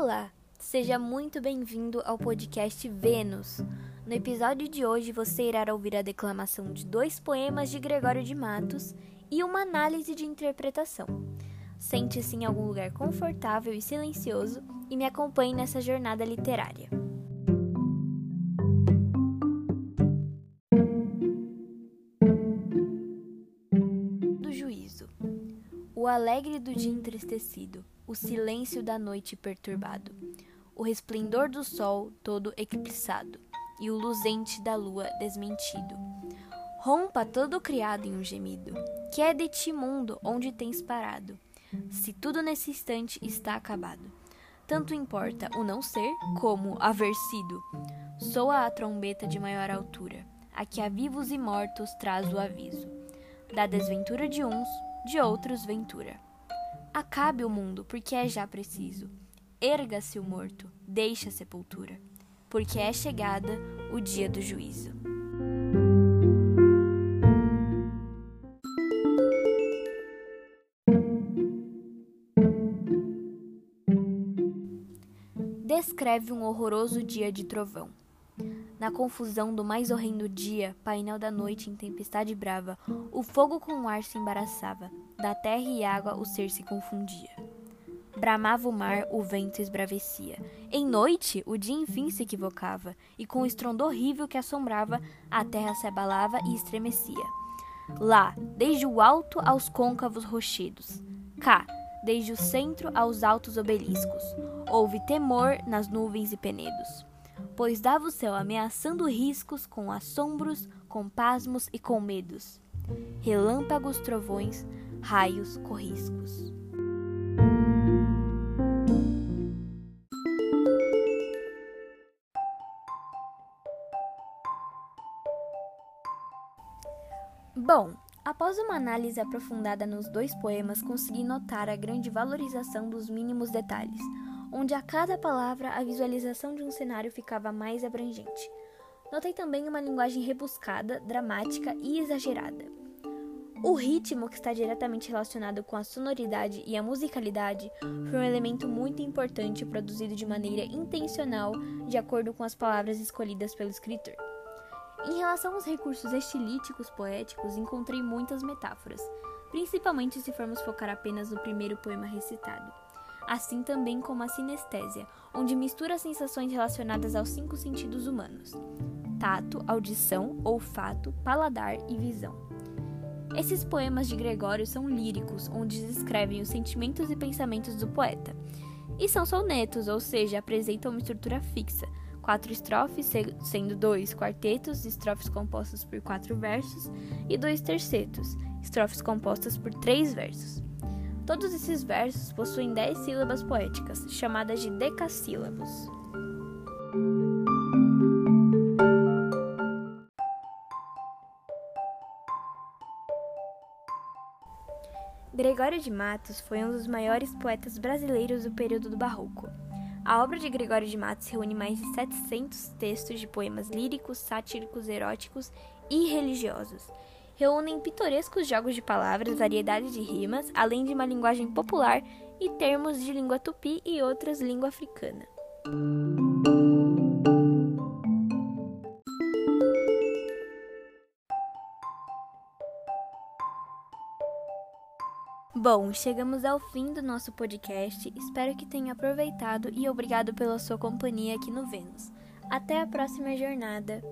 Olá, seja muito bem-vindo ao podcast Vênus. No episódio de hoje você irá ouvir a declamação de dois poemas de Gregório de Matos e uma análise de interpretação. Sente-se em algum lugar confortável e silencioso e me acompanhe nessa jornada literária. Do juízo. O alegre do dia entristecido, o silêncio da noite perturbado, o resplendor do sol todo eclipsado e o luzente da lua desmentido. Rompa todo criado em um gemido, que é de ti mundo onde tens parado, se tudo nesse instante está acabado. Tanto importa o não ser como haver sido. Soa a trombeta de maior altura, a que a vivos e mortos traz o aviso. Da desventura de uns, de outros ventura. Acabe o mundo, porque é já preciso. Erga-se o morto, deixa a sepultura, porque é chegada o dia do juízo. Descreve um horroroso dia de trovão. Na confusão do mais horrendo dia, painel da noite em tempestade brava, o fogo com o ar se embaraçava, da terra e água o ser se confundia. Bramava o mar, o vento esbravecia. Em noite, o dia enfim se equivocava, e com o estrondo horrível que assombrava, a terra se abalava e estremecia. Lá, desde o alto aos côncavos rochedos. Cá, desde o centro aos altos obeliscos. Houve temor nas nuvens e penedos pois dava o céu ameaçando riscos com assombros, com pasmos e com medos. Relâmpagos, trovões, raios, corriscos. Bom, após uma análise aprofundada nos dois poemas, consegui notar a grande valorização dos mínimos detalhes onde a cada palavra a visualização de um cenário ficava mais abrangente. Notei também uma linguagem rebuscada, dramática e exagerada. O ritmo, que está diretamente relacionado com a sonoridade e a musicalidade, foi um elemento muito importante produzido de maneira intencional, de acordo com as palavras escolhidas pelo escritor. Em relação aos recursos estilísticos poéticos, encontrei muitas metáforas, principalmente se formos focar apenas no primeiro poema recitado assim também como a sinestésia, onde mistura sensações relacionadas aos cinco sentidos humanos: tato, audição, olfato, paladar e visão. Esses poemas de Gregório são líricos, onde descrevem os sentimentos e pensamentos do poeta. E são sonetos, ou seja, apresentam uma estrutura fixa, quatro estrofes, sendo dois quartetos, estrofes compostas por quatro versos, e dois tercetos, estrofes compostas por três versos. Todos esses versos possuem dez sílabas poéticas, chamadas de decassílabos. Gregório de Matos foi um dos maiores poetas brasileiros do período do Barroco. A obra de Gregório de Matos reúne mais de 700 textos de poemas líricos, sátíricos, eróticos e religiosos reúnem pitorescos jogos de palavras, variedade de rimas, além de uma linguagem popular e termos de língua tupi e outras língua africana. Bom, chegamos ao fim do nosso podcast. Espero que tenha aproveitado e obrigado pela sua companhia aqui no Vênus. Até a próxima jornada!